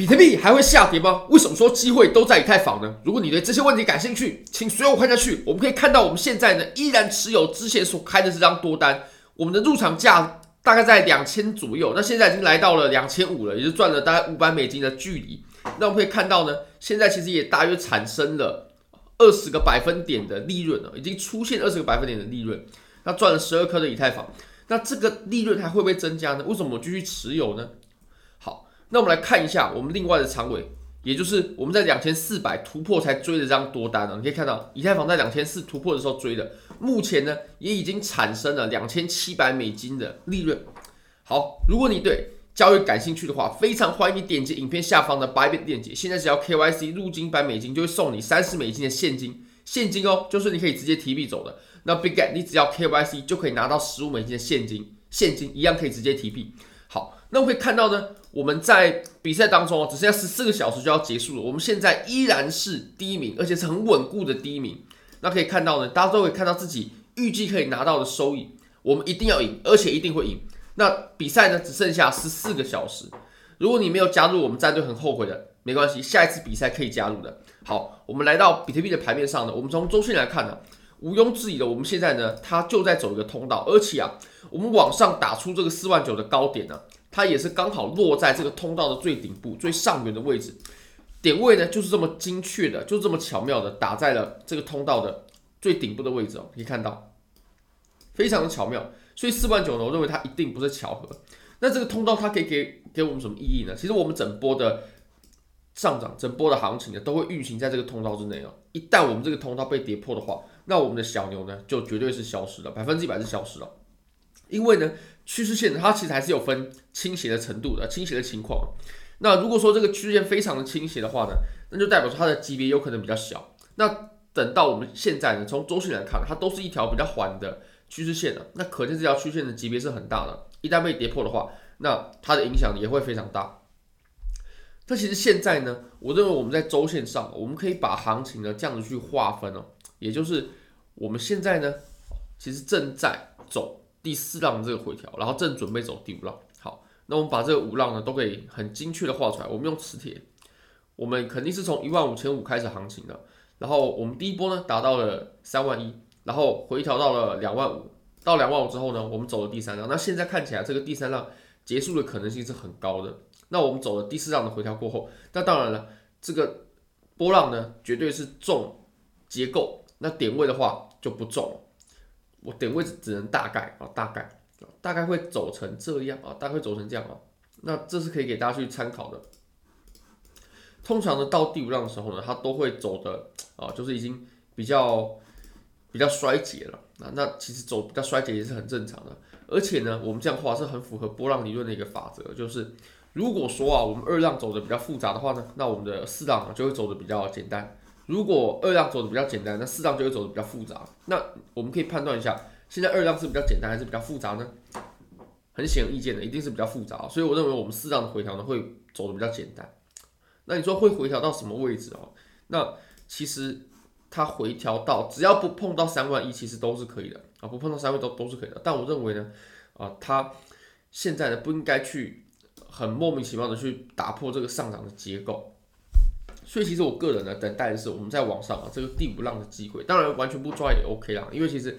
比特币还会下跌吗？为什么说机会都在以太坊呢？如果你对这些问题感兴趣，请随我看下去。我们可以看到，我们现在呢依然持有之前所开的这张多单，我们的入场价大概在两千左右，那现在已经来到了两千五了，也就赚了大概五百美金的距离。那我们可以看到呢，现在其实也大约产生了二十个百分点的利润了，已经出现二十个百分点的利润，那赚了十二颗的以太坊。那这个利润还会不会增加呢？为什么我继续持有呢？那我们来看一下我们另外的长尾，也就是我们在两千四百突破才追的这张多单呢。你可以看到，以太坊在两千四突破的时候追的，目前呢也已经产生了两千七百美金的利润。好，如果你对交易感兴趣的话，非常欢迎你点击影片下方的 Bybit 链接。现在只要 KYC 入金百美金，就会送你三十美金的现金，现金哦，就是你可以直接提币走的。那 Bitget 你只要 KYC 就可以拿到十五美金的现金，现金一样可以直接提币。那我可以看到呢，我们在比赛当中哦，只剩下十四个小时就要结束了，我们现在依然是第一名，而且是很稳固的第一名。那可以看到呢，大家都可以看到自己预计可以拿到的收益，我们一定要赢，而且一定会赢。那比赛呢，只剩下十四个小时，如果你没有加入我们战队，很后悔的，没关系，下一次比赛可以加入的。好，我们来到比特币的盘面上呢，我们从周线来看呢。毋庸置疑的，我们现在呢，它就在走一个通道，而且啊，我们往上打出这个四万九的高点呢、它也是刚好落在这个通道的最顶部、最上缘的位置，点位呢就是这么精确的，就这么巧妙的打在了这个通道的最顶部的位置哦，可以看到，非常的巧妙，所以四万九呢，我认为它一定不是巧合。那这个通道它可以给给我们什么意义呢？其实我们整波的。上涨整波的行情呢，都会运行在这个通道之内哦。一旦我们这个通道被跌破的话，那我们的小牛呢，就绝对是消失了，百分之一百是消失了。因为呢，趋势线它其实还是有分倾斜的程度的，倾斜的情况。那如果说这个趋势线非常的倾斜的话呢，那就代表说它的级别有可能比较小。那等到我们现在呢，从周线来看，它都是一条比较缓的趋势线的，那可见这条趋势线的级别是很大的。一旦被跌破的话，那它的影响也会非常大。那其实现在呢，我认为我们在周线上，我们可以把行情呢这样子去划分哦，也就是我们现在呢，其实正在走第四浪的这个回调，然后正准备走第五浪。好，那我们把这个五浪呢都可以很精确的画出来。我们用磁铁，我们肯定是从一万五千五开始行情的，然后我们第一波呢达到了三万一，然后回调到了两万五，到两万五之后呢，我们走了第三浪。那现在看起来这个第三浪结束的可能性是很高的。那我们走了第四浪的回调过后，那当然了，这个波浪呢，绝对是重结构，那点位的话就不重了。我点位置只能大概啊，大概大概会走成这样啊，大概会走成这样啊。那这是可以给大家去参考的。通常呢，到第五浪的时候呢，它都会走的啊，就是已经比较比较衰竭了。那那其实走比较衰竭也是很正常的。而且呢，我们这样画是很符合波浪理论的一个法则，就是。如果说啊，我们二浪走的比较复杂的话呢，那我们的四浪就会走的比较简单。如果二浪走的比较简单，那四浪就会走的比较复杂。那我们可以判断一下，现在二浪是比较简单还是比较复杂呢？很显而易见的，一定是比较复杂。所以我认为我们四浪的回调呢会走的比较简单。那你说会回调到什么位置哦？那其实它回调到只要不碰到三万一，其实都是可以的啊，不碰到三万都都是可以的。但我认为呢，啊，它现在呢不应该去。很莫名其妙的去打破这个上涨的结构，所以其实我个人呢，等待的是我们在往上啊这个第五浪的机会。当然完全不抓也 OK 啦，因为其实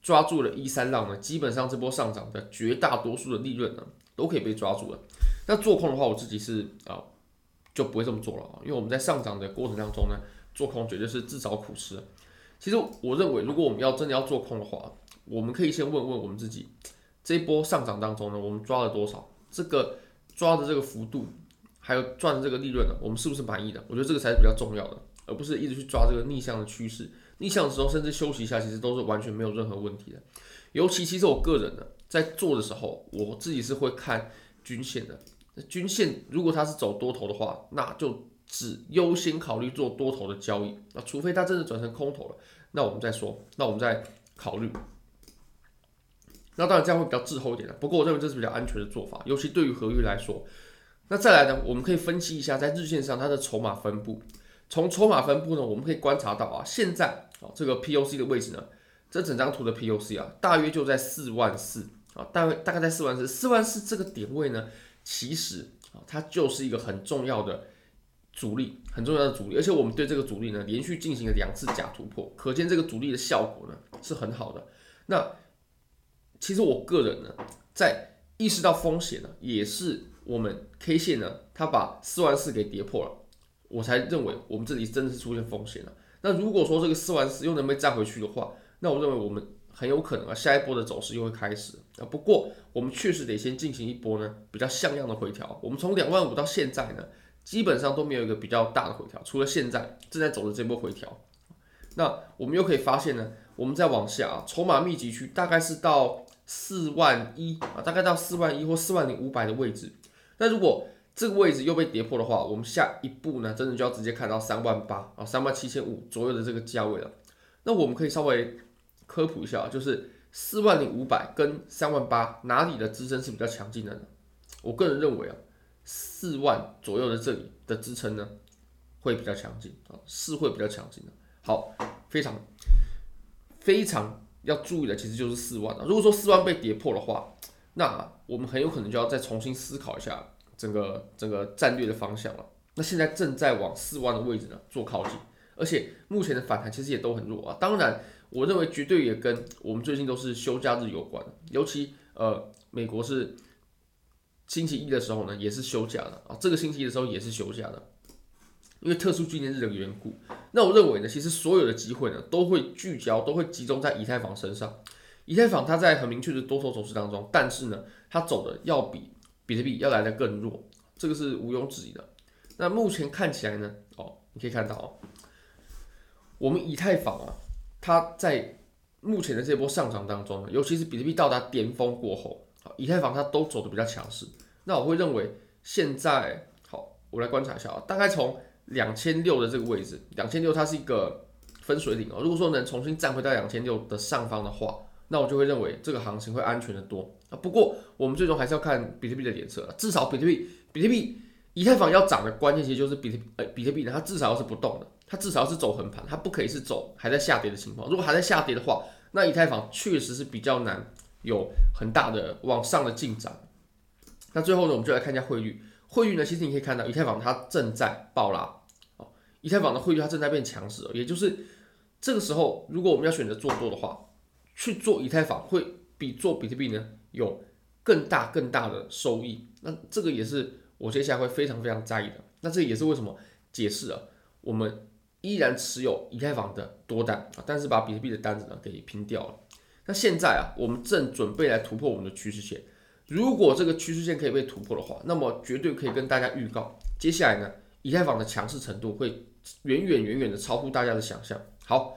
抓住了一三浪呢，基本上这波上涨的绝大多数的利润呢都可以被抓住了。那做空的话，我自己是啊就不会这么做了啊，因为我们在上涨的过程当中呢，做空绝对是自找苦吃。其实我认为，如果我们要真的要做空的话，我们可以先问问我们自己，这一波上涨当中呢，我们抓了多少？这个。抓的这个幅度，还有赚这个利润呢，我们是不是满意的？我觉得这个才是比较重要的，而不是一直去抓这个逆向的趋势。逆向的时候，甚至休息一下，其实都是完全没有任何问题的。尤其其实我个人呢，在做的时候，我自己是会看均线的。均线如果它是走多头的话，那就只优先考虑做多头的交易。那除非它真的转成空头了，那我们再说，那我们再考虑。那当然这样会比较滞后一点的，不过我认为这是比较安全的做法，尤其对于合约来说。那再来呢，我们可以分析一下在日线上它的筹码分布。从筹码分布呢，我们可以观察到啊，现在啊这个 POC 的位置呢，这整张图的 POC 啊，大约就在四万四啊，大概大概在四万四。四万四这个点位呢，其实啊，它就是一个很重要的阻力，很重要的阻力。而且我们对这个阻力呢，连续进行了两次假突破，可见这个阻力的效果呢是很好的。那其实我个人呢，在意识到风险呢，也是我们 K 线呢，它把四万四给跌破了，我才认为我们这里真的是出现风险了。那如果说这个四万四又能被站回去的话，那我认为我们很有可能啊，下一波的走势又会开始啊。不过我们确实得先进行一波呢比较像样的回调。我们从两万五到现在呢，基本上都没有一个比较大的回调，除了现在正在走的这波回调。那我们又可以发现呢，我们再往下啊，筹码密集区大概是到。四万一啊，大概到四万一或四万零五百的位置。那如果这个位置又被跌破的话，我们下一步呢，真的就要直接看到三万八啊，三万七千五左右的这个价位了。那我们可以稍微科普一下，就是四万零五百跟三万八哪里的支撑是比较强劲的呢？我个人认为啊，四万左右的这里的支撑呢，会比较强劲啊，是会比较强劲的。好，非常非常。要注意的其实就是四万了。如果说四万被跌破的话，那我们很有可能就要再重新思考一下整个整个战略的方向了。那现在正在往四万的位置呢做靠近，而且目前的反弹其实也都很弱啊。当然，我认为绝对也跟我们最近都是休假日有关，尤其呃美国是星期一的时候呢也是休假的啊，这个星期一的时候也是休假的。因为特殊纪念日的缘故，那我认为呢，其实所有的机会呢，都会聚焦，都会集中在以太坊身上。以太坊它在很明确的多头走势当中，但是呢，它走的要比比特币要来得更弱，这个是毋庸置疑的。那目前看起来呢，哦，你可以看到哦，我们以太坊啊，它在目前的这波上涨当中，尤其是比特币到达巅峰过后，以太坊它都走的比较强势。那我会认为现在好，我来观察一下啊，大概从两千六的这个位置，两千六它是一个分水岭哦。如果说能重新站回到两千六的上方的话，那我就会认为这个行情会安全的多啊。不过我们最终还是要看比特币的脸色，至少比特币、比特币、以太坊要涨的关键其实就是比特币，呃，比特币呢它至少要是不动的，它至少要是走横盘，它不可以是走还在下跌的情况。如果还在下跌的话，那以太坊确实是比较难有很大的往上的进展。那最后呢，我们就来看一下汇率。汇率呢，其实你可以看到，以太坊它正在暴拉，哦，以太坊的汇率它正在变强势，也就是这个时候，如果我们要选择做多的话，去做以太坊会比做比特币呢有更大更大的收益。那这个也是我接下来会非常非常在意的。那这也是为什么解释了我们依然持有以太坊的多单啊，但是把比特币的单子呢给平掉了。那现在啊，我们正准备来突破我们的趋势线。如果这个趋势线可以被突破的话，那么绝对可以跟大家预告，接下来呢，以太坊的强势程度会远远远远的超乎大家的想象。好，